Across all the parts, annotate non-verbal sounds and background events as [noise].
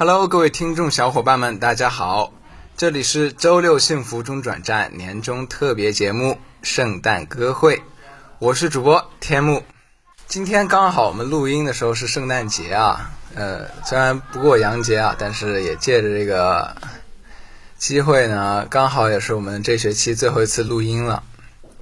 Hello，各位听众小伙伴们，大家好，这里是周六幸福中转站年终特别节目《圣诞歌会》，我是主播天幕。今天刚好我们录音的时候是圣诞节啊，呃，虽然不过洋节啊，但是也借着这个机会呢，刚好也是我们这学期最后一次录音了，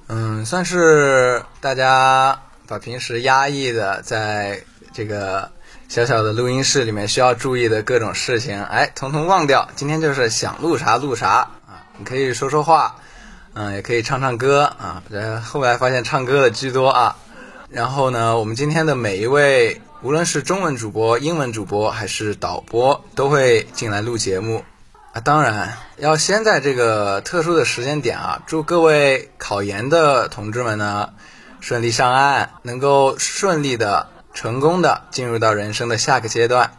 嗯，算是大家把平时压抑的在这个。小小的录音室里面需要注意的各种事情，哎，统统忘掉。今天就是想录啥录啥啊！你可以说说话，嗯，也可以唱唱歌啊。后来发现唱歌的居多啊。然后呢，我们今天的每一位，无论是中文主播、英文主播还是导播，都会进来录节目啊。当然，要先在这个特殊的时间点啊，祝各位考研的同志们呢顺利上岸，能够顺利的。成功的进入到人生的下个阶段。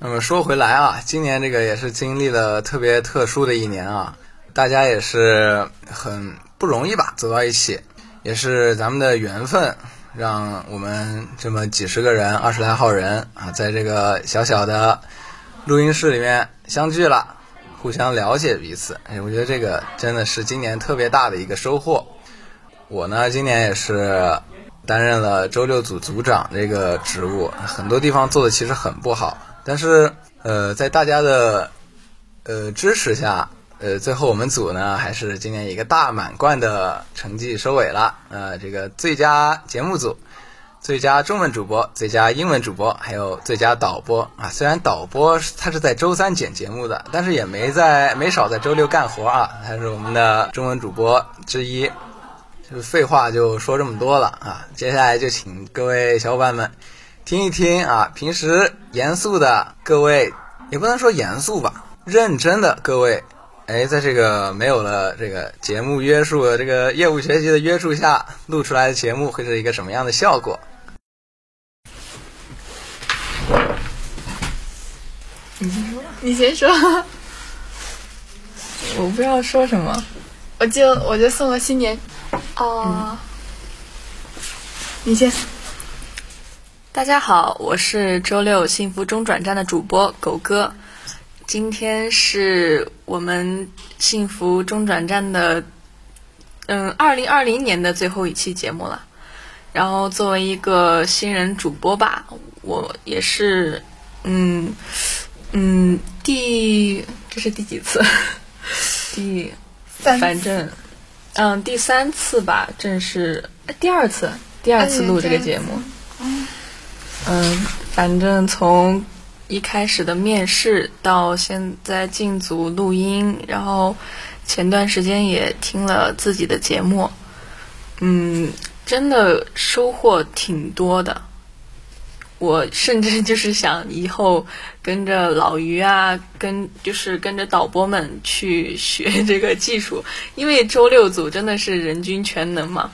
那么说回来啊，今年这个也是经历了特别特殊的一年啊，大家也是很不容易吧，走到一起，也是咱们的缘分，让我们这么几十个人、二十来号人啊，在这个小小的录音室里面相聚了，互相了解彼此。哎，我觉得这个真的是今年特别大的一个收获。我呢，今年也是。担任了周六组组长这个职务，很多地方做的其实很不好，但是呃，在大家的呃支持下，呃，最后我们组呢还是今年一个大满贯的成绩收尾了。呃，这个最佳节目组、最佳中文主播、最佳英文主播，还有最佳导播啊。虽然导播他是在周三剪节目的，但是也没在没少在周六干活啊。他是我们的中文主播之一。就废话就说这么多了啊！接下来就请各位小伙伴们听一听啊，平时严肃的各位也不能说严肃吧，认真的各位，哎，在这个没有了这个节目约束的这个业务学习的约束下，录出来的节目会是一个什么样的效果？你先说，你先说，我不知道说什么，我就我就送个新年。哦，你先。大家好，我是周六幸福中转站的主播狗哥。今天是我们幸福中转站的，嗯，二零二零年的最后一期节目了。然后作为一个新人主播吧，我也是，嗯嗯，第这是第几次？[laughs] 第，反正。嗯，第三次吧，正式第二次，第二次录这个节目。嗯，反正从一开始的面试到现在进组录音，然后前段时间也听了自己的节目，嗯，真的收获挺多的。我甚至就是想以后跟着老于啊，[laughs] 跟就是跟着导播们去学这个技术，因为周六组真的是人均全能嘛。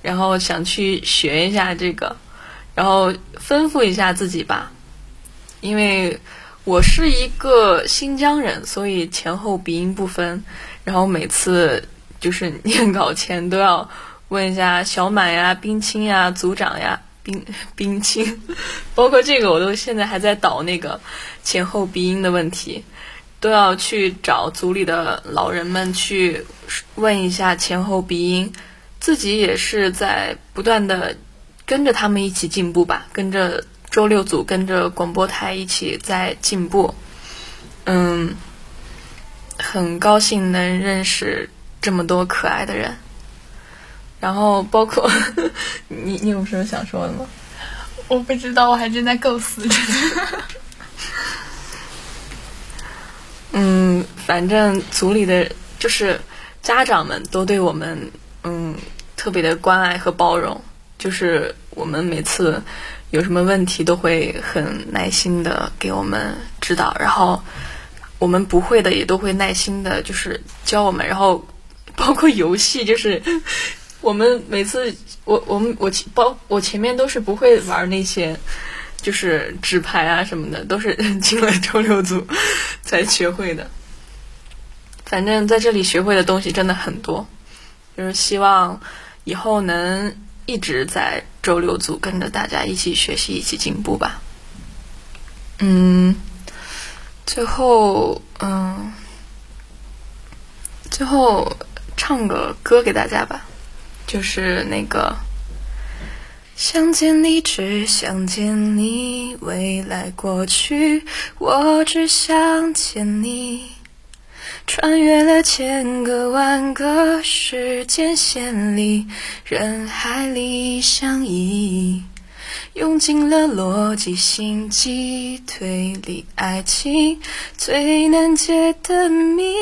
然后想去学一下这个，然后丰富一下自己吧。因为我是一个新疆人，所以前后鼻音不分。然后每次就是念稿前都要问一下小满呀、冰清呀、组长呀。冰 [laughs] 冰清，包括这个我都现在还在导那个前后鼻音的问题，都要去找组里的老人们去问一下前后鼻音，自己也是在不断的跟着他们一起进步吧，跟着周六组，跟着广播台一起在进步。嗯，很高兴能认识这么多可爱的人。然后包括 [laughs] 你，你有什么想说的吗？我不知道，我还正在构思着。[laughs] 嗯，反正组里的就是家长们都对我们嗯特别的关爱和包容，就是我们每次有什么问题都会很耐心的给我们指导，然后我们不会的也都会耐心的，就是教我们，然后包括游戏就是。我们每次，我我们我前包我前面都是不会玩那些，就是纸牌啊什么的，都是进了周六组才学会的。反正在这里学会的东西真的很多，就是希望以后能一直在周六组跟着大家一起学习，一起进步吧。嗯，最后，嗯，最后唱个歌给大家吧，就是那个。想见你，只想见你，未来过去，我只想见你。穿越了千个万个时间线里，人海里相依，用尽了逻辑、心机、推理、爱情最难解的谜，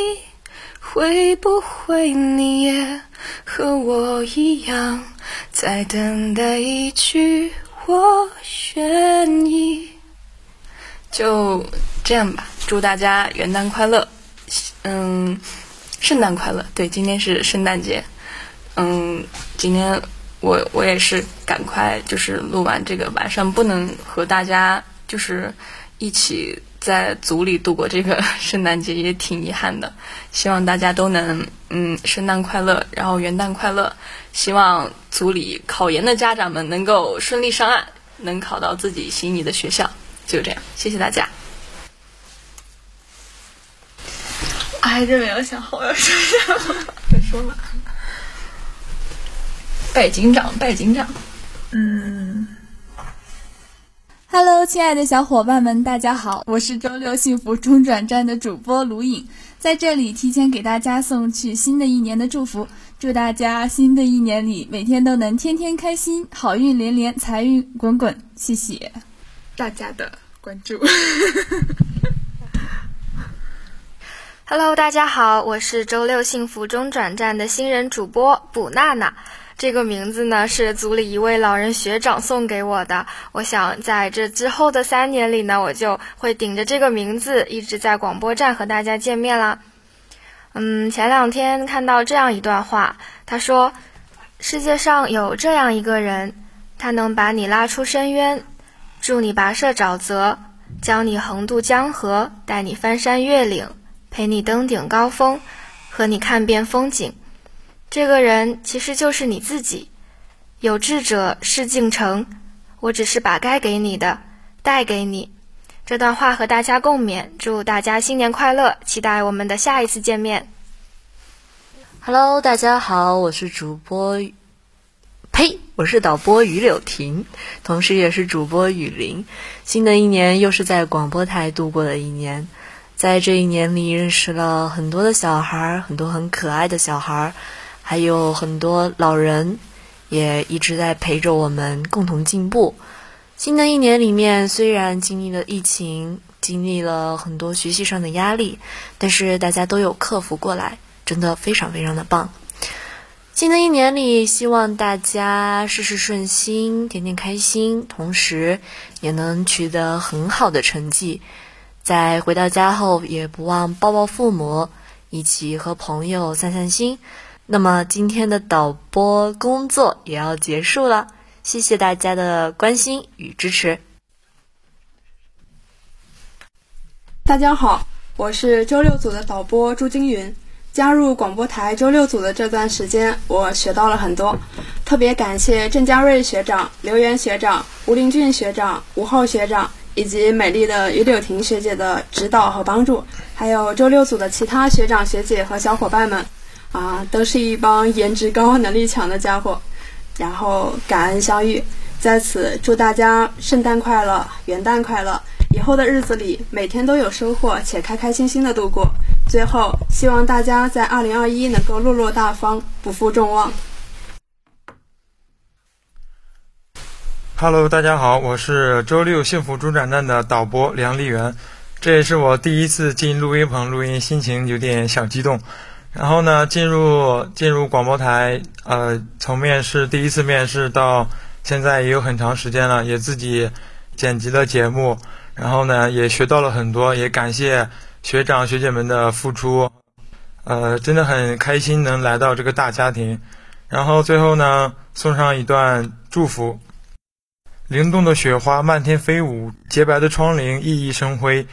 会不会你也和我一样？在等待一句我愿意，就这样吧。祝大家元旦快乐，嗯，圣诞快乐。对，今天是圣诞节，嗯，今天我我也是赶快就是录完这个，晚上不能和大家就是一起。在组里度过这个 [laughs] 圣诞节也挺遗憾的，希望大家都能嗯圣诞快乐，然后元旦快乐。希望组里考研的家长们能够顺利上岸，能考到自己心仪的学校。就这样，谢谢大家。我还真没有想好要说什么，[laughs] 别说了。拜警长，拜警长。嗯。Hello，亲爱的小伙伴们，大家好，我是周六幸福中转站的主播卢颖，在这里提前给大家送去新的一年的祝福，祝大家新的一年里每天都能天天开心，好运连连，财运滚滚。谢谢大家的关注。[laughs] Hello，大家好，我是周六幸福中转站的新人主播卜娜娜。这个名字呢是组里一位老人学长送给我的。我想在这之后的三年里呢，我就会顶着这个名字一直在广播站和大家见面啦。嗯，前两天看到这样一段话，他说：“世界上有这样一个人，他能把你拉出深渊，助你跋涉沼泽，教你横渡江河，带你翻山越岭，陪你登顶高峰，和你看遍风景。”这个人其实就是你自己，有志者事竟成。我只是把该给你的带给你。这段话和大家共勉，祝大家新年快乐，期待我们的下一次见面。Hello，大家好，我是主播，呸，我是导播于柳婷，同时也是主播雨林。新的一年又是在广播台度过的一年，在这一年里认识了很多的小孩，很多很可爱的小孩。还有很多老人也一直在陪着我们共同进步。新的一年里面，虽然经历了疫情，经历了很多学习上的压力，但是大家都有克服过来，真的非常非常的棒。新的一年里，希望大家事事顺心，天天开心，同时也能取得很好的成绩。在回到家后，也不忘抱抱父母，一起和朋友散散心。那么今天的导播工作也要结束了，谢谢大家的关心与支持。大家好，我是周六组的导播朱金云。加入广播台周六组的这段时间，我学到了很多，特别感谢郑佳瑞学长、刘源学长、吴林俊学长、吴浩学长以及美丽的于柳婷学姐的指导和帮助，还有周六组的其他学长学姐和小伙伴们。啊，都是一帮颜值高、能力强的家伙，然后感恩相遇，在此祝大家圣诞快乐、元旦快乐，以后的日子里每天都有收获且开开心心的度过。最后，希望大家在二零二一能够落落大方，不负众望。Hello，大家好，我是周六幸福中转站的导播梁丽媛，这也是我第一次进录音棚录音，心情有点小激动。然后呢，进入进入广播台，呃，从面试第一次面试到现在也有很长时间了，也自己剪辑了节目，然后呢，也学到了很多，也感谢学长学姐们的付出，呃，真的很开心能来到这个大家庭。然后最后呢，送上一段祝福：灵动的雪花漫天飞舞，洁白的窗棂熠熠生辉。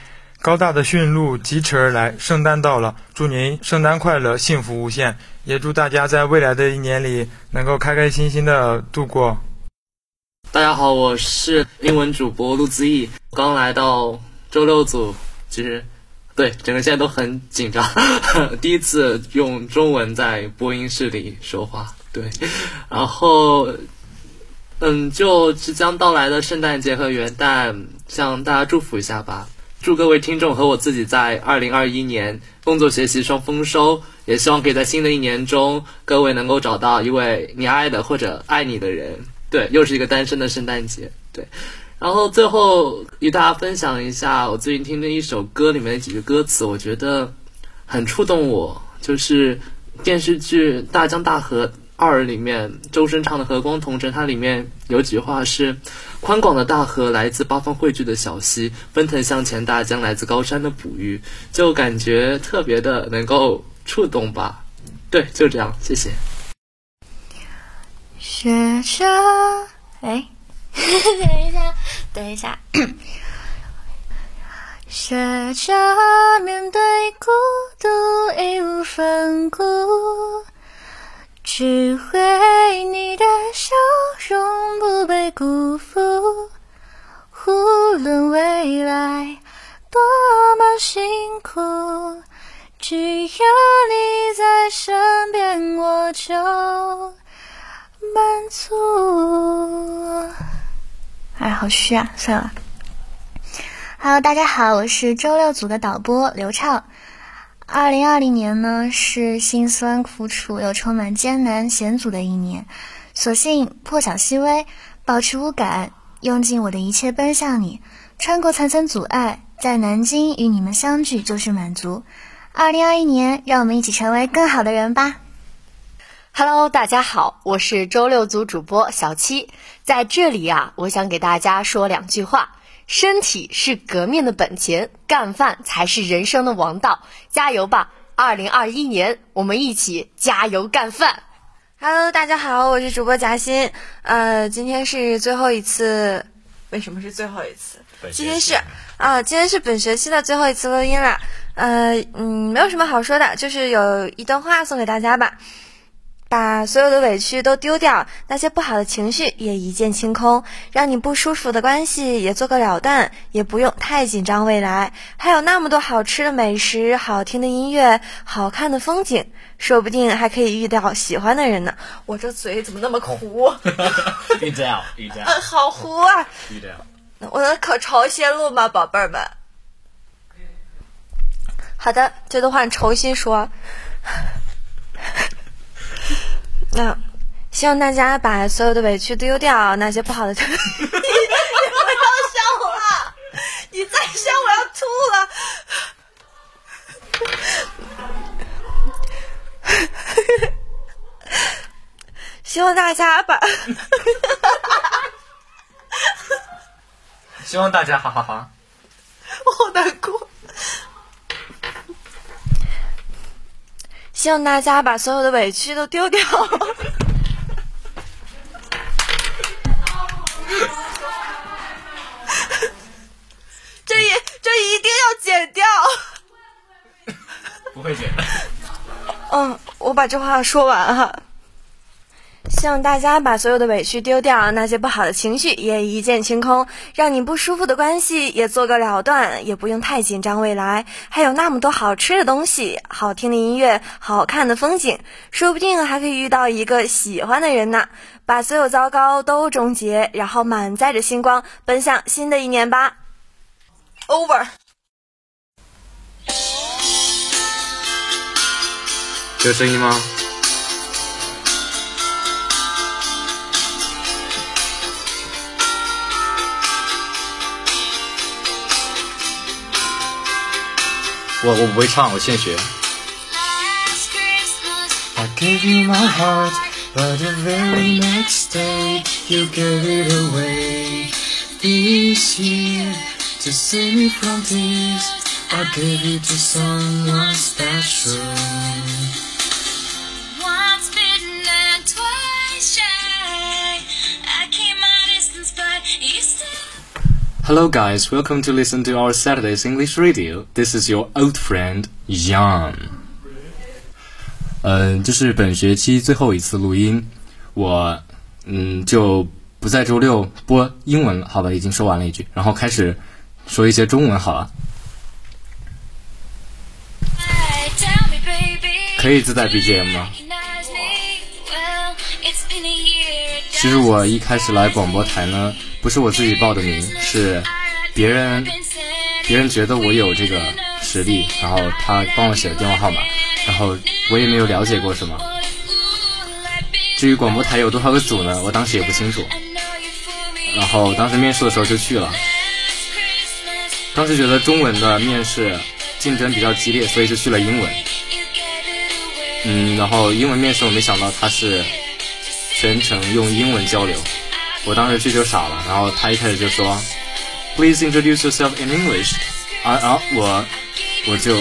高大的驯鹿疾驰而来，圣诞到了，祝您圣诞快乐，幸福无限，也祝大家在未来的一年里能够开开心心的度过。大家好，我是英文主播陆子毅，刚来到周六组，其实对，整个现在都很紧张，[laughs] 第一次用中文在播音室里说话。对，然后，嗯，就即将到来的圣诞节和元旦，向大家祝福一下吧。祝各位听众和我自己在二零二一年工作学习双丰收，也希望可以在新的一年中，各位能够找到一位你爱的或者爱你的人。对，又是一个单身的圣诞节。对。然后最后与大家分享一下我最近听的一首歌里面的几句歌词，我觉得很触动我。就是电视剧《大江大河二》里面周深唱的《和光同尘》，它里面有几句话是：“宽广的大河来自八方汇聚的小溪，奔腾向前大江来自高山的哺育。”就感觉特别的能够触动吧。对，就这样，谢谢。学着，哎。[laughs] 等一下，等一下。学着面对孤独，义无反顾，只为你的笑容不被辜负。无论未来多么辛苦，只要你在身边，我就满足。哎，好虚啊！算了。Hello，大家好，我是周六组的导播刘畅。二零二零年呢，是辛酸苦楚又充满艰难险阻的一年。所幸破晓细微，保持无感，用尽我的一切奔向你，穿过层层阻碍，在南京与你们相聚就是满足。二零二一年，让我们一起成为更好的人吧。Hello，大家好，我是周六组主播小七，在这里呀，我想给大家说两句话：身体是革命的本钱，干饭才是人生的王道，加油吧！二零二一年，我们一起加油干饭。Hello，大家好，我是主播夹心，呃，今天是最后一次，为什么是最后一次？今天是啊，今天是本学期的最后一次录音了，呃，嗯，没有什么好说的，就是有一段话送给大家吧。把所有的委屈都丢掉，那些不好的情绪也一键清空，让你不舒服的关系也做个了断，也不用太紧张未来。还有那么多好吃的美食、好听的音乐、好看的风景，说不定还可以遇到喜欢的人呢。我这嘴怎么那么 [laughs] 糊？[laughs] 好糊啊！[laughs] 我能可重新录吗，宝贝儿们？好的，这段话重新说。那希望大家把所有的委屈丢掉，那些不好的。[laughs] 你不要笑我了，你再笑我要吐了。希望大家把。希望大家哈哈哈。[laughs] 我好难过。希望大家把所有的委屈都丢掉。[laughs] 这一这一定要剪掉。不会剪。嗯，我把这话说完哈。希望大家把所有的委屈丢掉，那些不好的情绪也一键清空，让你不舒服的关系也做个了断，也不用太紧张未来。还有那么多好吃的东西、好听的音乐、好看的风景，说不定还可以遇到一个喜欢的人呢。把所有糟糕都终结，然后满载着星光奔向新的一年吧。Over。有声音吗？我我不会唱，我现学。I gave you my heart, but the very next day you gave it away. This year, to save me from tears, I gave it to someone special. Hello guys, welcome to listen to our Saturday's English Radio. This is your old friend Jan. 嗯，这是本学期最后一次录音，我嗯就不在周六播英文了，好吧，已经说完了一句，然后开始说一些中文好了。可以自带 BGM 吗？其实我一开始来广播台呢，不是我自己报的名，是别人别人觉得我有这个实力，然后他帮我写的电话号码，然后我也没有了解过什么。至于广播台有多少个组呢？我当时也不清楚。然后当时面试的时候就去了，当时觉得中文的面试竞争比较激烈，所以就去了英文。嗯，然后英文面试我没想到他是全程用英文交流，我当时去就傻了。然后他一开始就说，Please introduce yourself in English，啊啊，我我就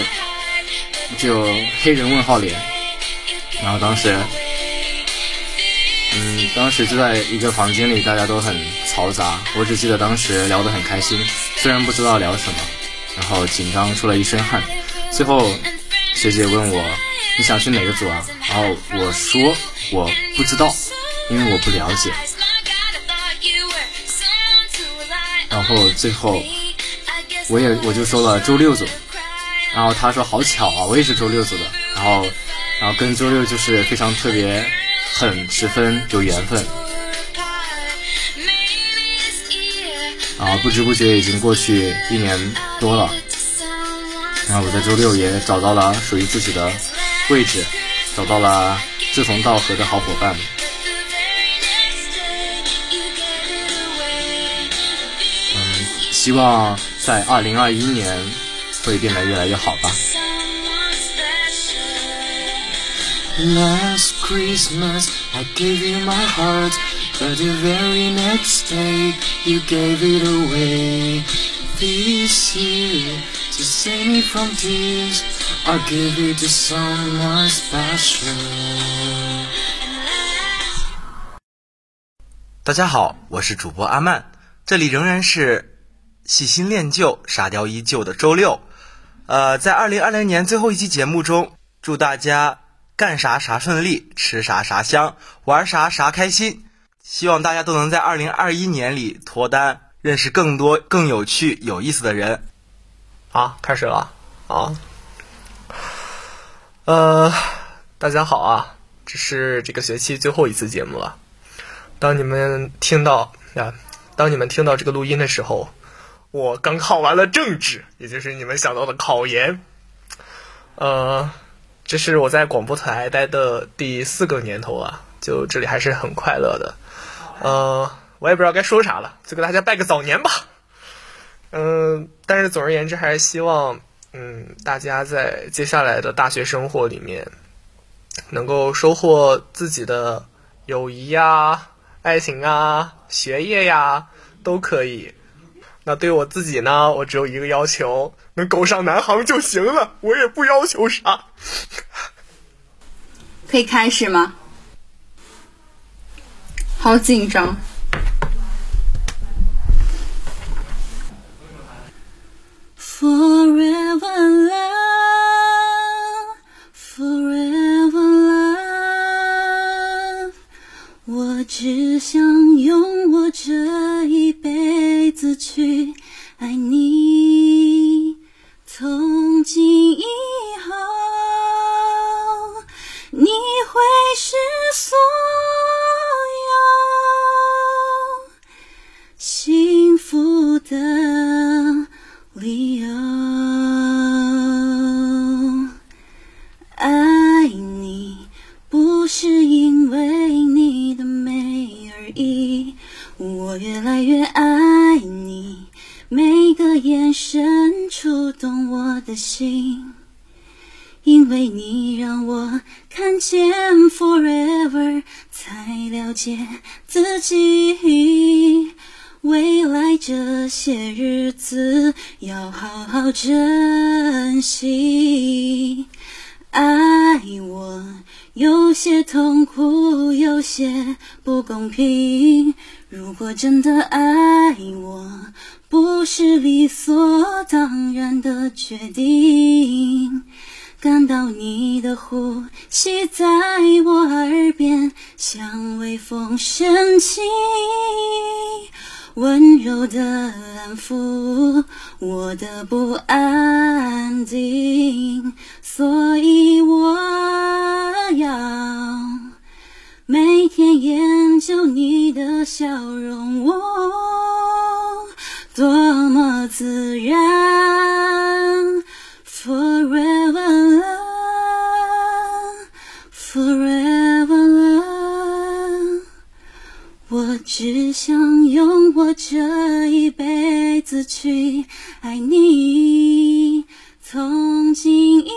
就黑人问号脸，然后当时。嗯，当时就在一个房间里，大家都很嘈杂。我只记得当时聊得很开心，虽然不知道聊什么，然后紧张出了一身汗。最后学姐问我你想去哪个组啊？然后我说我不知道，因为我不了解。后最后我也我就说了周六组，然后他说好巧啊，我也是周六组的。然后然后跟周六就是非常特别。很十分有缘分，啊，不知不觉已经过去一年多了，然后我在周六也找到了属于自己的位置，找到了志同道合的好伙伴，希望在二零二一年会变得越来越好吧。Last Christmas I gave you my heart, but the very next day you gave it away. This year, to save me from tears, I'll give it to someone special. 大家好，我是主播阿曼，这里仍然是细心练就、沙雕依旧的周六。呃，在二零二零年最后一期节目中，祝大家。干啥啥顺利，吃啥啥香，玩啥啥开心。希望大家都能在二零二一年里脱单，认识更多更有趣、有意思的人。好，开始了啊。呃，大家好啊，这是这个学期最后一次节目了。当你们听到啊，当你们听到这个录音的时候，我刚考完了政治，也就是你们想到的考研。呃。这是我在广播台待的第四个年头啊，就这里还是很快乐的。呃，我也不知道该说啥了，就给大家拜个早年吧。嗯，但是总而言之，还是希望，嗯，大家在接下来的大学生活里面，能够收获自己的友谊呀、爱情啊、学业呀，都可以。那对我自己呢，我只有一个要求。能狗上南航就行了，我也不要求啥。可以开始吗？好紧张。Forever love, forever 我只想用我这一辈子去爱你。从今以后，你会是所些日子要好好珍惜。爱我有些痛苦，有些不公平。如果真的爱我。不是理所当然的决定，感到你的呼吸在我耳边，像微风升起，温柔的安抚我的不安定所以我要每天研究你的笑容我多么自然 forever love forever 只想用我这一辈子去爱你，从今以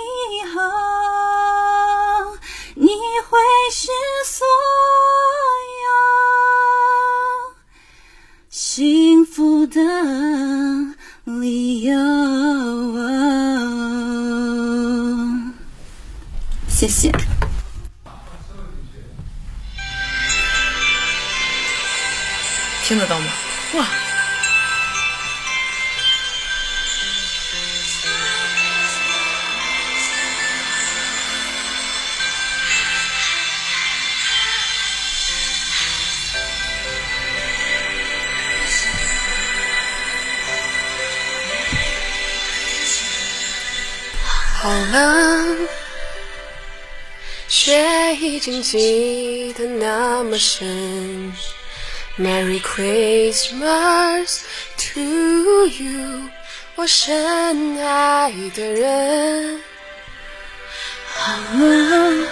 Christmas to you，我深爱的人。好了，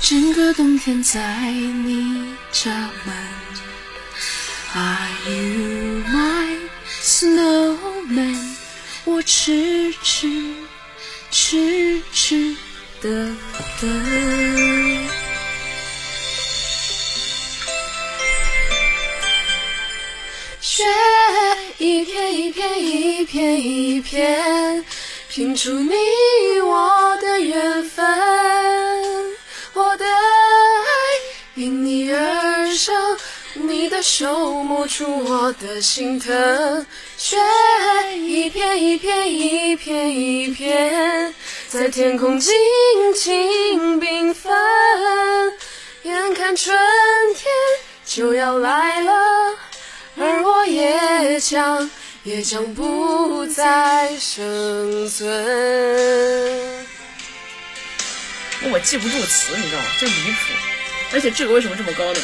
整个冬天在你家门。Are you my snowman？我痴痴痴痴的等。雪一片一片一片一片，拼出你我的缘分。我的爱因你而生，你的手摸出我的心疼。雪一片一片一片一片，在天空静静缤纷。眼看春天就要来了。而我也将也将不再生存。我记不住词，你知道吗？真离谱。而且这个为什么这么高呢？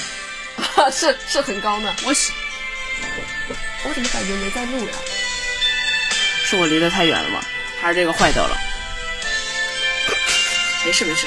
[laughs] 是是很高呢。我喜，我怎么感觉没在录呀？是我离得太远了吗？还是这个坏掉了？没事没事。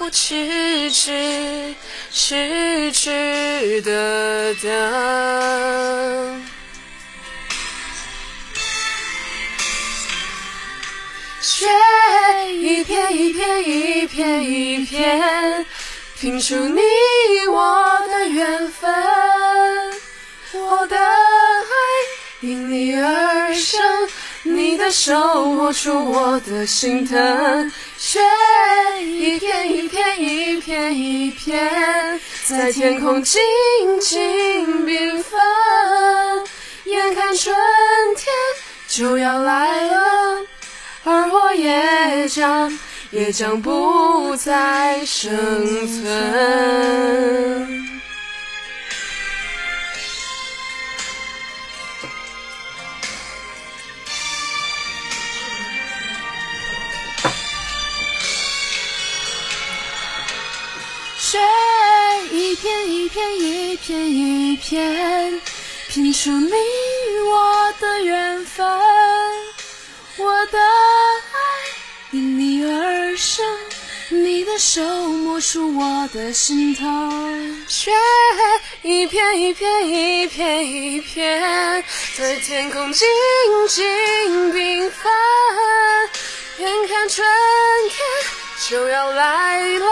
我痴痴痴痴的等。雪一片一片一片一片，拼出你我的缘分。我的爱因你而生，你的手摸出我的心疼。雪一片一片一片一片，在天空静静缤纷。眼看春天就要来了，而我也将也将不再生存。片一片一片，拼出你我的缘分。我的爱因你而生，你的手摸出我的心疼。雪一片一片一片一片，在天空静静缤纷。眼看春天就要来了。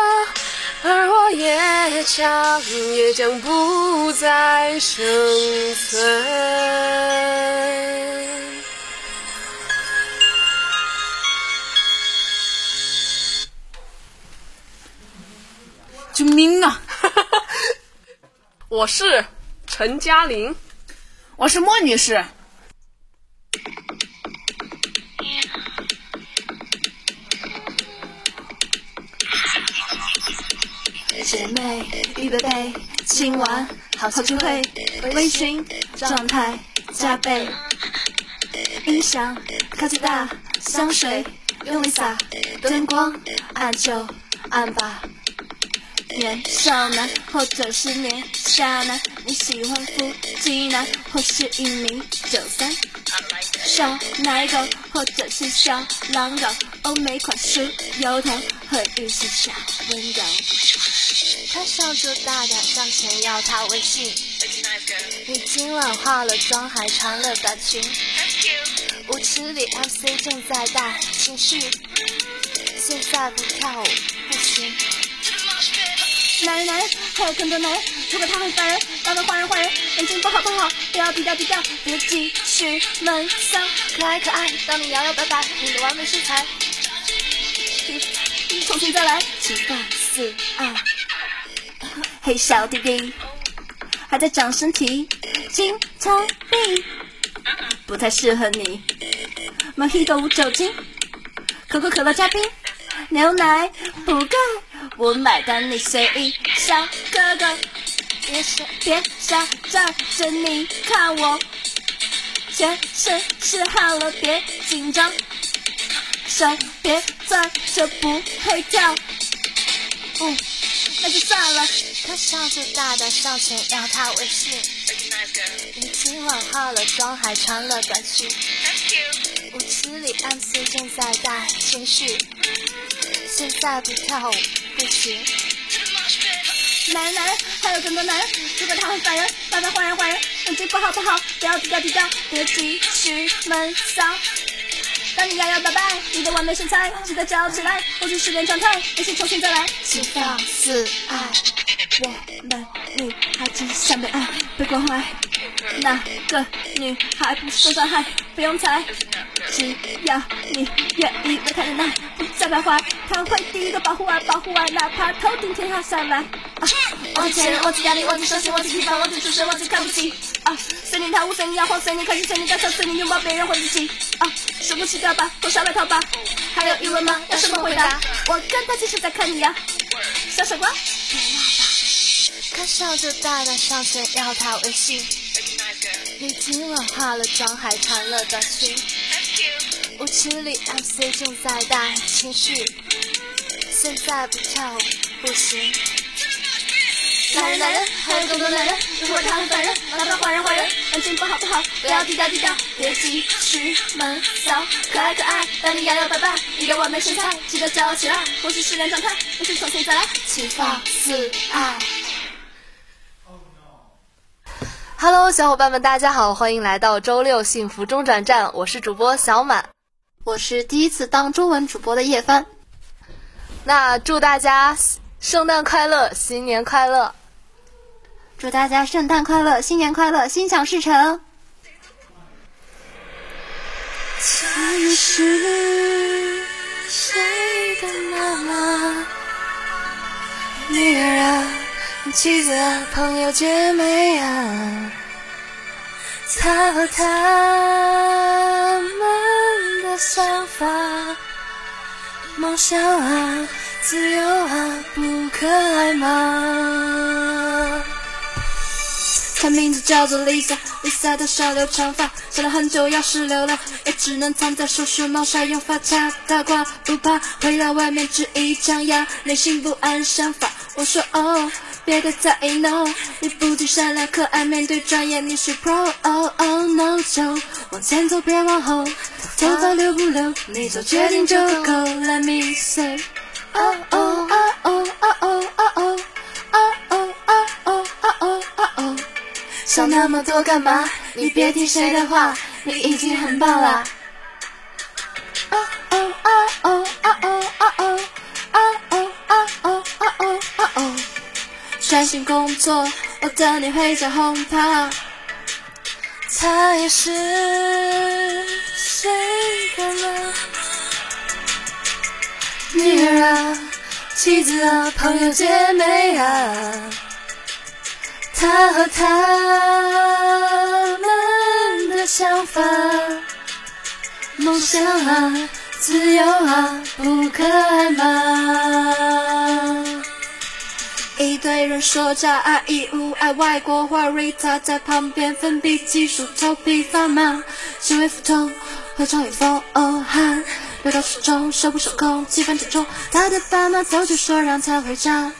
而我也将也将不再生存。[laughs] 救命啊！[laughs] 我是陈嘉玲，我是莫女士。姐妹，预备备，今晚好聚会，微醺状态加倍，音响开最大，香水用力洒，灯光暗就暗吧。年少男或者是年下男，你喜欢腹肌男或是一米九三，小奶狗或者是小狼狗，欧美款式油头和日式小温柔。他笑着大胆上前要他微信，你今晚化了妆还穿了短裙，舞池里 MC 正在带情绪，现在不跳舞不行。男人男人，还有更多男人。如果他很烦人，当个坏人坏人，眼睛不好不好，不要低调低调，别继续闷骚。可爱可爱，当你摇摇摆摆，你的完美身材。重新再来，七八四二。嘿，小弟弟，还在长身体，经常病，不太适合你。Mojito 无酒精，可口可乐加冰，牛奶不够。我买单，你随意，小哥哥，别傻别傻站着你看我，全身是汗了，别紧张，手别攥着不会跳，嗯，那就算了。他笑着大胆上前要他微信，你今晚化了妆还穿了短裙，舞池里 MC 正在带情绪，现在不跳舞不行。男人男人，还有更多男人。如果他很烦人，当个坏人换人，眼睛不好不好，不要低调低调，别继续闷骚。当你摇摇摆摆，你的完美身材值得骄傲起来。或许失恋状态，也许重新再来。请放肆爱，我们女孩只想被爱，被关怀。哪个女孩不受伤害？不用猜，只要你愿意为她忍耐，不再徘徊，他会第一个保护爱，保护爱，哪怕头顶天塌下来。啊！忘记前任，忘记压力，忘记伤心，忘记地方，忘记出身，忘记看不起。啊！随你跳舞，随你摇晃，随你开心，随你大笑，随你拥抱别人或自己。啊！输不起掉吧，多少来逃吧。还有疑问吗？要什么回答？我跟他其实在看你呀，小傻瓜。他笑着大胆上前要他微信，你今晚化了妆还穿了短裙，舞池里 MC 正在带情绪，现在不跳舞不行。男人男人，还有更多男人。如果他很烦人，麻烦坏人坏人，眼睛不好不好，不要低调低调，别继续闷骚。可爱可爱，当你摇摇摆摆，你的完美身材值得骄傲起来。我是失恋状态，不是重新再来。七八四爱。Hello，小伙伴们，大家好，欢迎来到周六幸福中转站，我是主播小满，我是第一次当中文主播的叶帆。那祝大家圣诞快乐，新年快乐！祝大家圣诞快乐，新年快乐，心想事成。她又是谁的妈妈？女儿啊，妻子啊，朋友姐妹啊，她和他们的想法，梦想啊，自由啊，不可爱吗？她名字叫做 Lisa，Lisa 的小留长发，想了很久，要是留了，也只能藏在叔叔帽下用发卡打挂，不怕回到外面质疑张扬，内心不安想法。我说哦，别太在意 no，你不仅善良可爱，面对专业你是 pro，哦哦 no 就往前走，别往后，头发留不留，你做决定就够。Let me say，哦哦哦哦哦哦哦哦哦哦哦哦哦哦。想那么多干嘛？你别听谁的话，你已经很棒啦。哦哦哦哦哦哦哦哦哦哦哦哦哦哦哦！专心工作，我等你回家轰趴。她也是谁的妈？女儿啊，妻子啊，朋友姐妹啊。他和他们的想法，梦想啊，自由啊，不可爱吗？一堆人说着爱义务爱外国话，Rita 在旁边粉笔技术，头皮发麻，行为腹痛，会场与风寒，流到手中，手不受控，气氛沉重。他的爸妈早就说让他回家，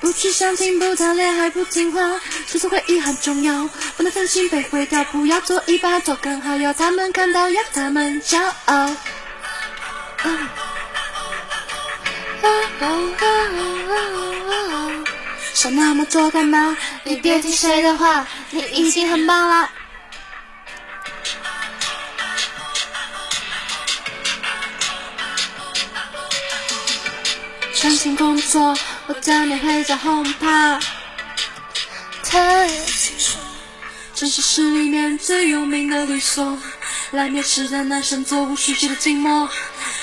不去相亲，不谈恋爱，不听话，生存回忆很重要，不能分心被毁掉，不要做一把做更好，要他们看到，要他们骄傲。想那么多干嘛？你别听谁的话，你已经很棒了。专心工作，我等你会在后怕。他这是市里面最有名的律所，来面试的男生座无虚席的静默。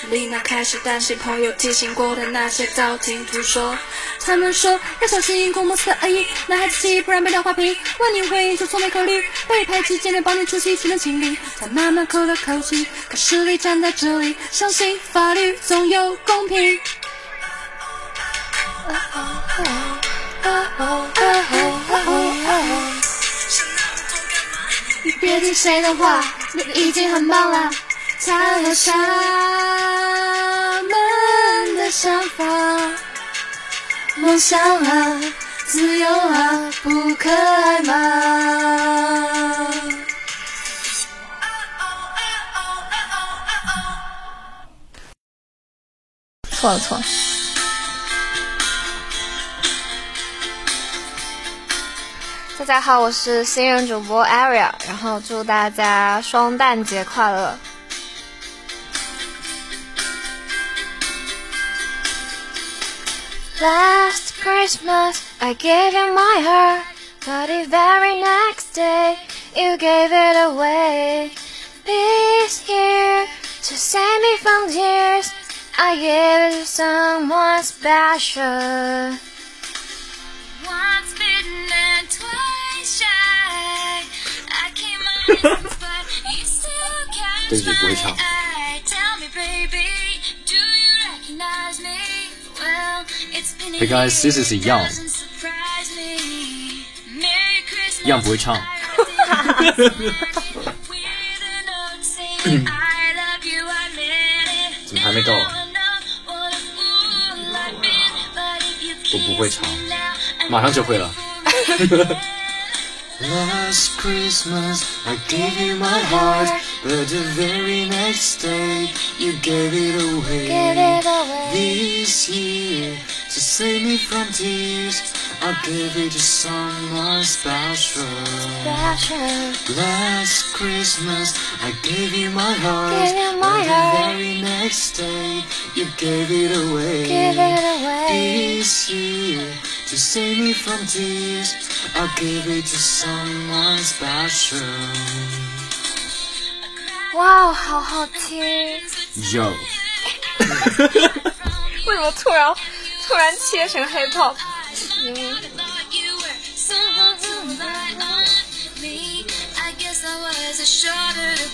丽娜开始担心朋友提醒过的那些道听途说，他们说要小心公公司的恶意，男孩子气不然被撂花瓶。问你回应就从没考虑，被排挤，见面帮你出席，只能亲临。他慢慢扣了口气，可实力站在这里，相信法律总有公平。你别听谁的话，你已经很棒了。他和他们的想法，梦想啊，自由啊，不可爱吗？错了错了。大家好，我是新人主播 Aria，然后祝大家双旦节快乐。Last Christmas, I gave you my heart, but the very next day, you gave it away. This year, to save me from tears, I gave it to someone special. Once bitten and twice shy, I came [laughs] on but you still catch my eye. Tell me, baby. Guys, this is Young. 样不会唱。怎么还没到 you 我不会唱，马上就会了。Last Christmas I gave you my heart, but the very next day you gave it away. Gave it away. This year, to save me from tears, I gave it to someone special. Special. Last Christmas I gave you my heart, you my but heart. the very next day you gave it away. Give it away. This year, to save me from tears, I gave it to someone special. 哇，好好听！Yo，为什么突然突然切成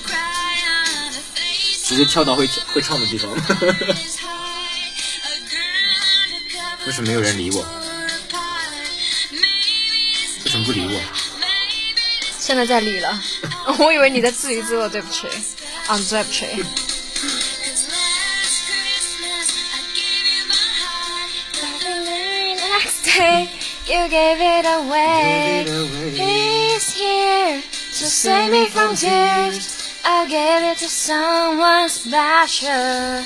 cry on, a face 直接跳到会会唱的地方。为什么没有人理我？为什么不理我？现在在理了，我以为你在自娱自乐，对不起，啊，对不起。 next day you [laughs] gave it away. This year to save me from tears, I gave it to someone special.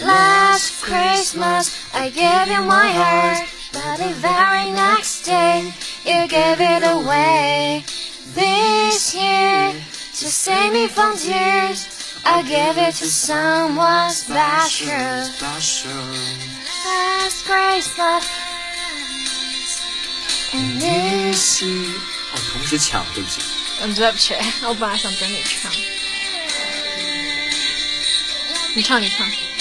Last Christmas I gave you my heart, but the very next day you gave it away. This year to save me from tears, I gave it to someone special. Special. Last Christmas. And this year. 哦，同时抢，对不起。嗯，对不起，我本来想等你唱，你唱，你唱。 [laughs]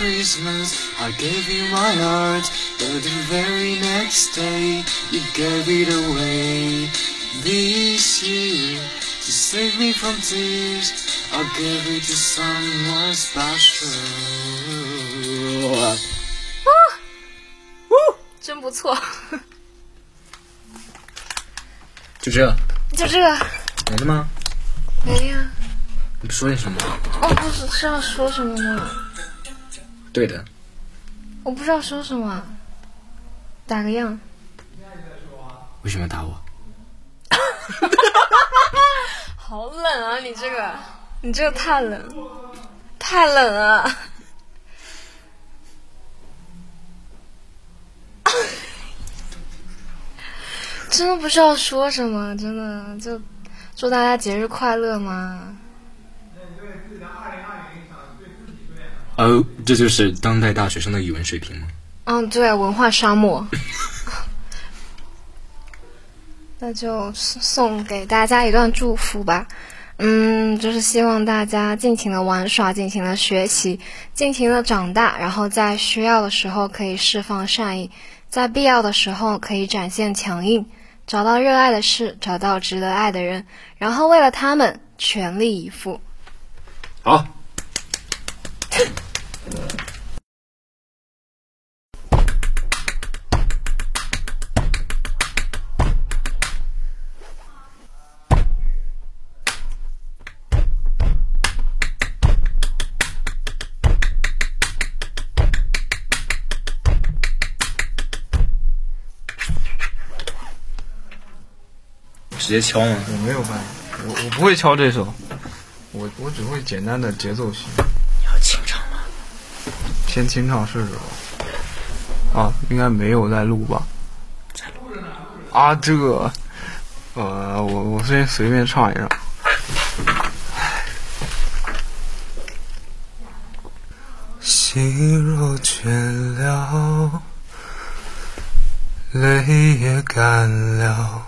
Christmas, I gave you my heart, but the very next day you gave it away. This year, to save me from tears, I'll give it to someone special. 真不错，就这，就这没了吗？没呀。你不说点什么？我不是是要说什么吗？ 对的，我不知道说什么，打个样。为什么要打我？[laughs] 好冷啊！你这个，你这个太冷，太冷了。[laughs] 真的不知道说什么，真的就祝大家节日快乐嘛。哦，这就是当代大学生的语文水平吗？嗯，对，文化沙漠。[laughs] 那就送给大家一段祝福吧。嗯，就是希望大家尽情的玩耍，尽情的学习，尽情的长大，然后在需要的时候可以释放善意，在必要的时候可以展现强硬，找到热爱的事，找到值得爱的人，然后为了他们全力以赴。好。[laughs] 直接敲吗？我没有办法，我我不会敲这首，我我只会简单的节奏型。你要清唱吗？先清唱试试吧。啊，应该没有在录吧？在录着呢。啊，这个，呃，我我先随便唱一唱。心若倦了，泪也干了。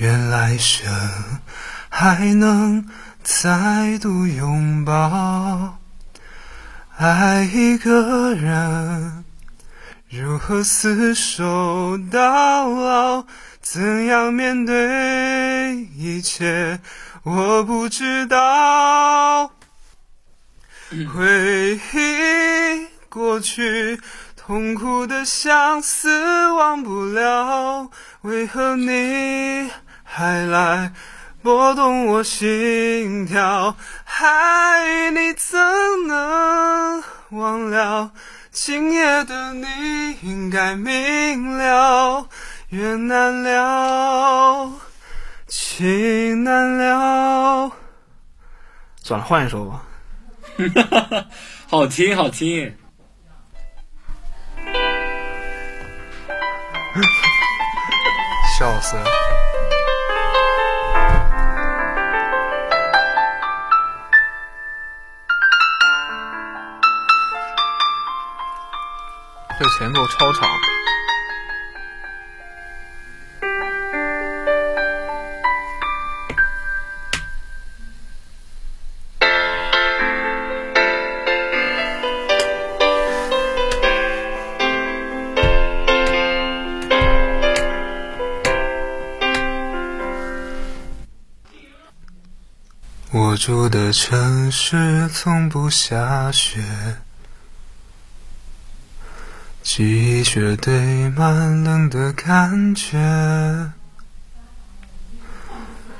愿来生还能再度拥抱，爱一个人如何厮守到老？怎样面对一切？我不知道。回忆过去，痛苦的相思忘不了，为何你？还来拨动我心跳，爱你怎能忘了？今夜的你应该明了，缘难了，情难了。算了，换一首吧。好听，好听。[laughs] 笑死了。这前奏超长。我住的城市从不下雪。积雪堆满冷的感觉，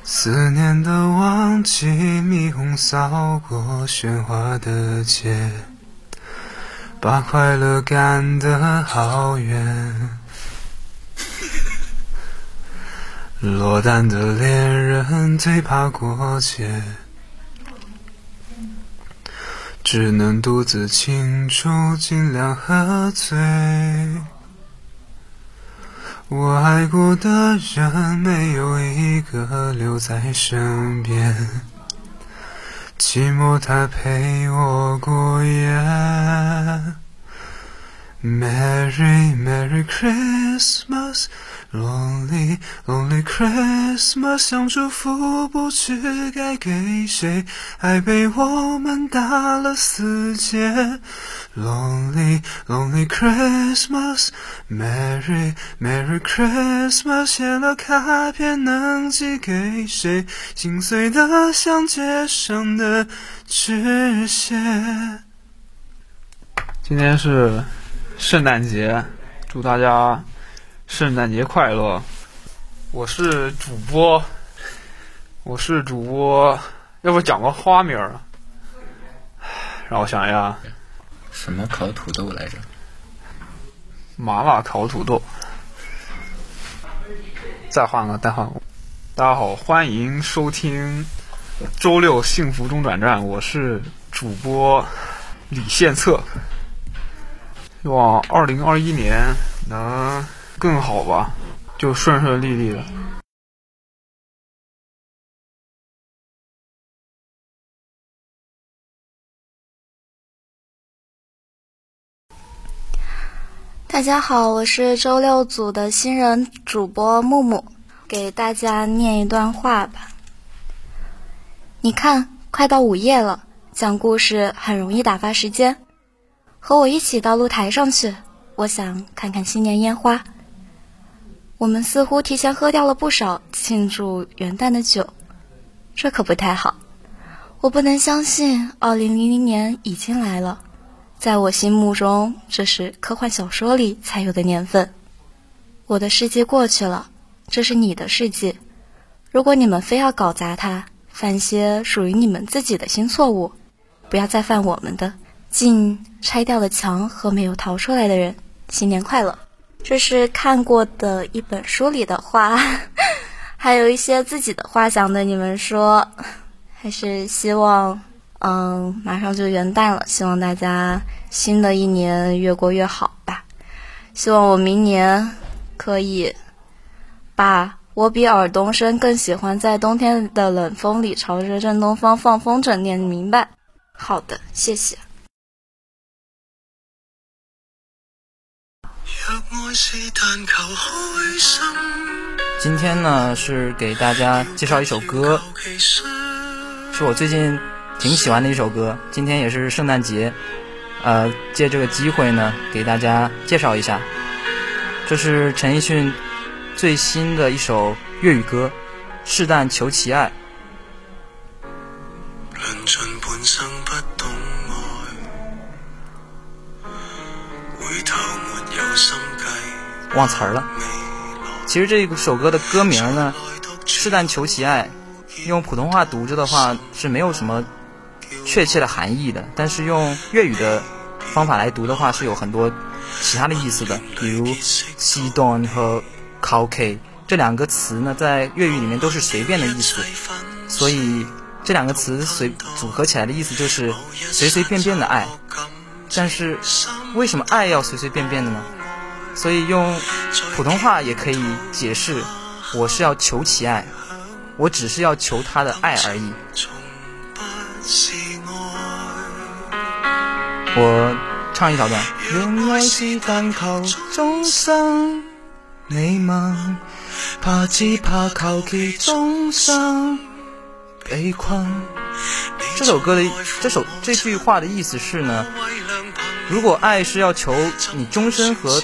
思念的旺季，霓虹扫过喧哗的街，把快乐赶得好远。落单的恋人最怕过节，只能独自庆祝，尽量喝醉。我爱过的人，没有一个留在身边，寂寞它陪我过夜。Merry Merry Christmas。Lonely, lonely Christmas，想祝福不知该给谁，爱被我们打了死结。Lonely, lonely Christmas，Merry, Merry Christmas，写了卡片能寄给谁？心碎的像街上的纸屑。今天是圣诞节，祝大家。圣诞节快乐！我是主播，我是主播，要不讲个花名儿？让我想一下，什么烤土豆来着？麻辣烤土豆。再换个，再换个。大家好，欢迎收听周六幸福中转站，我是主播李献策。希望二零二一年能。更好吧，就顺顺利利的。大家好，我是周六组的新人主播木木，给大家念一段话吧。你看，快到午夜了，讲故事很容易打发时间，和我一起到露台上去，我想看看新年烟花。我们似乎提前喝掉了不少庆祝元旦的酒，这可不太好。我不能相信2000年已经来了，在我心目中，这是科幻小说里才有的年份。我的世纪过去了，这是你的世纪。如果你们非要搞砸它，犯些属于你们自己的新错误，不要再犯我们的。敬拆掉的墙和没有逃出来的人，新年快乐。这是看过的一本书里的话，[laughs] 还有一些自己的话想对你们说，还是希望，嗯，马上就元旦了，希望大家新的一年越过越好吧。希望我明年可以把我比尔冬升更喜欢在冬天的冷风里朝着正东方放风筝念明白。好的，谢谢。今天呢是给大家介绍一首歌，是我最近挺喜欢的一首歌。今天也是圣诞节，呃，借这个机会呢给大家介绍一下，这是陈奕迅最新的一首粤语歌《是但求其爱》。忘词儿了。其实这首歌的歌名呢，“是但求其爱”，用普通话读着的话是没有什么确切的含义的。但是用粤语的方法来读的话，是有很多其他的意思的。比如“西端”和 “k” 这两个词呢，在粤语里面都是随便的意思，所以这两个词随组合起来的意思就是随随便便的爱。但是为什么爱要随随便便的呢？所以用普通话也可以解释，我是要求其爱，我只是要求他的爱而已。我唱一小段。原来是但求终生美梦，怕只怕求其终生被困。这首歌的这首这句话的意思是呢，如果爱是要求你终身和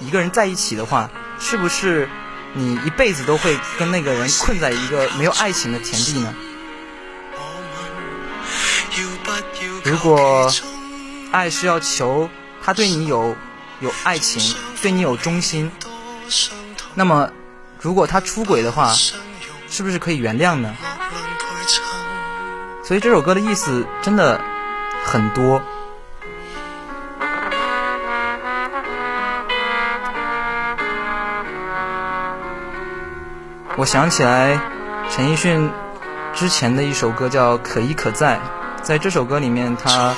一个人在一起的话，是不是你一辈子都会跟那个人困在一个没有爱情的田地呢？如果爱是要求他对你有有爱情，对你有忠心，那么如果他出轨的话，是不是可以原谅呢？所以这首歌的意思真的很多。我想起来，陈奕迅之前的一首歌叫《可依可在》。在这首歌里面，他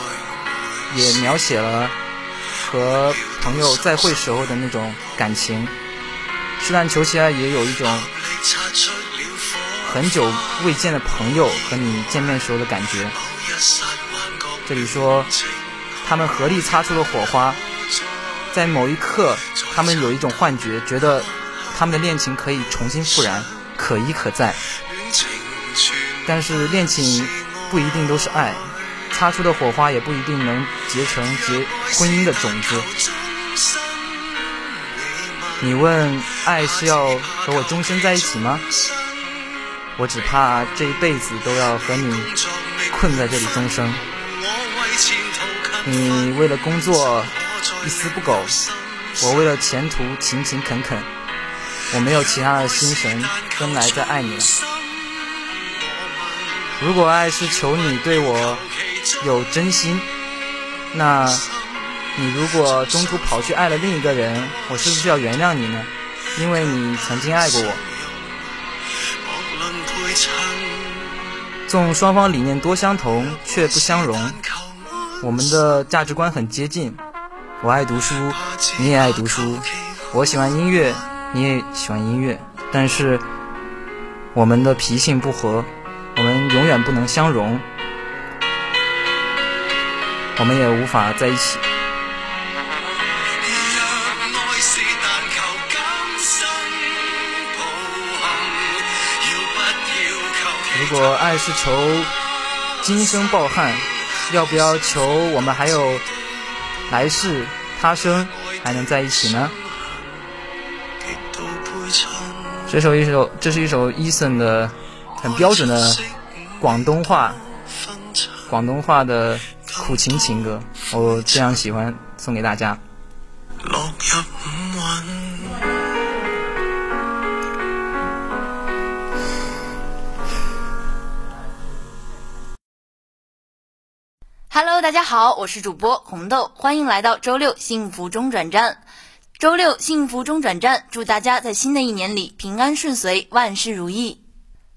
也描写了和朋友再会时候的那种感情。试探求其爱也有一种很久未见的朋友和你见面时候的感觉。这里说，他们合力擦出了火花，在某一刻，他们有一种幻觉，觉得他们的恋情可以重新复燃，可一可再。但是恋情不一定都是爱，擦出的火花也不一定能结成结婚姻的种子。你问爱是要和我终身在一起吗？我只怕这一辈子都要和你困在这里终生。你为了工作一丝不苟，我为了前途勤勤恳恳。我没有其他的心神跟来再爱你了。如果爱是求你对我有真心，那。你如果中途跑去爱了另一个人，我是不是要原谅你呢？因为你曾经爱过我。纵双方理念多相同，却不相容。我们的价值观很接近。我爱读书，你也爱读书。我喜欢音乐，你也喜欢音乐。但是我们的脾性不合，我们永远不能相容，我们也无法在一起。如果爱是求今生抱憾，要不要求我们还有来世他生还能在一起呢？这首一首，这是一首 Eason 的很标准的广东话，广东话的苦情情歌，我非常喜欢，送给大家。Hello，大家好，我是主播红豆，欢迎来到周六幸福中转站。周六幸福中转站，祝大家在新的一年里平安顺遂，万事如意。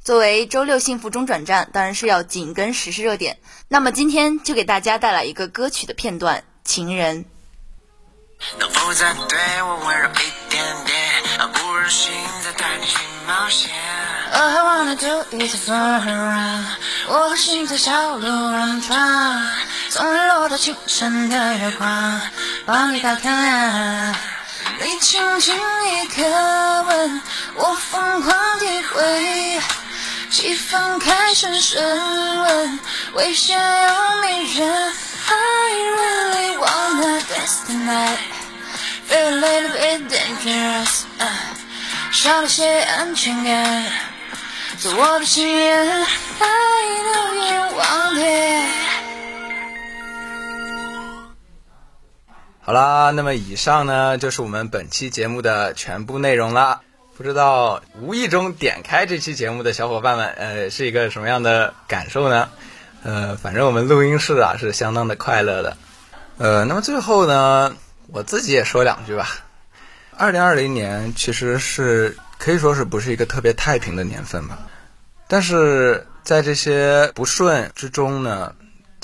作为周六幸福中转站，当然是要紧跟时事热点。那么今天就给大家带来一个歌曲的片段，《情人》。能否再对我温柔一点点？不忍心再带你去冒险。I wanna do it for her。我的心在小路乱闯，从日落到清晨的月光，帮你打开。你轻轻一个吻，我疯狂体会，气氛开始升温，危险又迷人。I really wanna dance tonight, feel a little bit dangerous，少了些安全感，做我的情人，爱的愿望贴。好啦，那么以上呢就是我们本期节目的全部内容了。不知道无意中点开这期节目的小伙伴们，呃，是一个什么样的感受呢？呃，反正我们录音室啊是相当的快乐的。呃，那么最后呢，我自己也说两句吧。二零二零年其实是可以说是不是一个特别太平的年份吧？但是在这些不顺之中呢，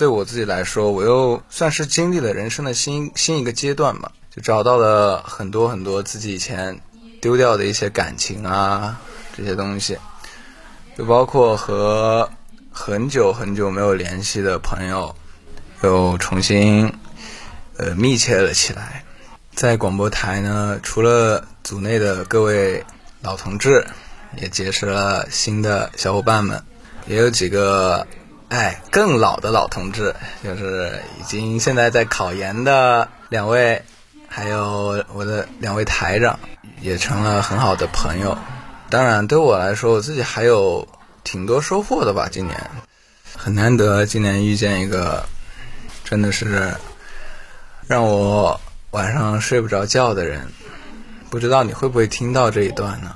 对我自己来说，我又算是经历了人生的新新一个阶段吧，就找到了很多很多自己以前丢掉的一些感情啊这些东西，就包括和。很久很久没有联系的朋友，又重新呃密切了起来。在广播台呢，除了组内的各位老同志，也结识了新的小伙伴们，也有几个哎更老的老同志，就是已经现在在考研的两位，还有我的两位台长，也成了很好的朋友。当然，对我来说，我自己还有。挺多收获的吧？今年很难得，今年遇见一个真的是让我晚上睡不着觉的人。不知道你会不会听到这一段呢？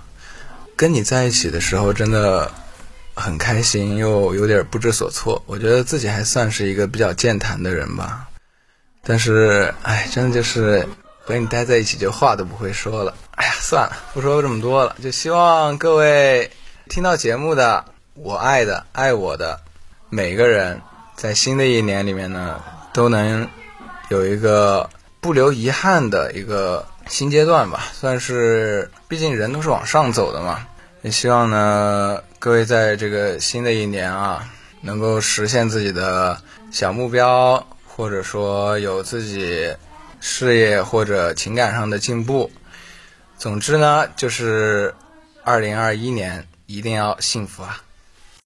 跟你在一起的时候真的很开心，又有点不知所措。我觉得自己还算是一个比较健谈的人吧，但是哎，真的就是和你待在一起就话都不会说了。哎呀，算了，不说这么多了，就希望各位听到节目的。我爱的、爱我的每个人，在新的一年里面呢，都能有一个不留遗憾的一个新阶段吧，算是，毕竟人都是往上走的嘛。也希望呢，各位在这个新的一年啊，能够实现自己的小目标，或者说有自己事业或者情感上的进步。总之呢，就是二零二一年一定要幸福啊！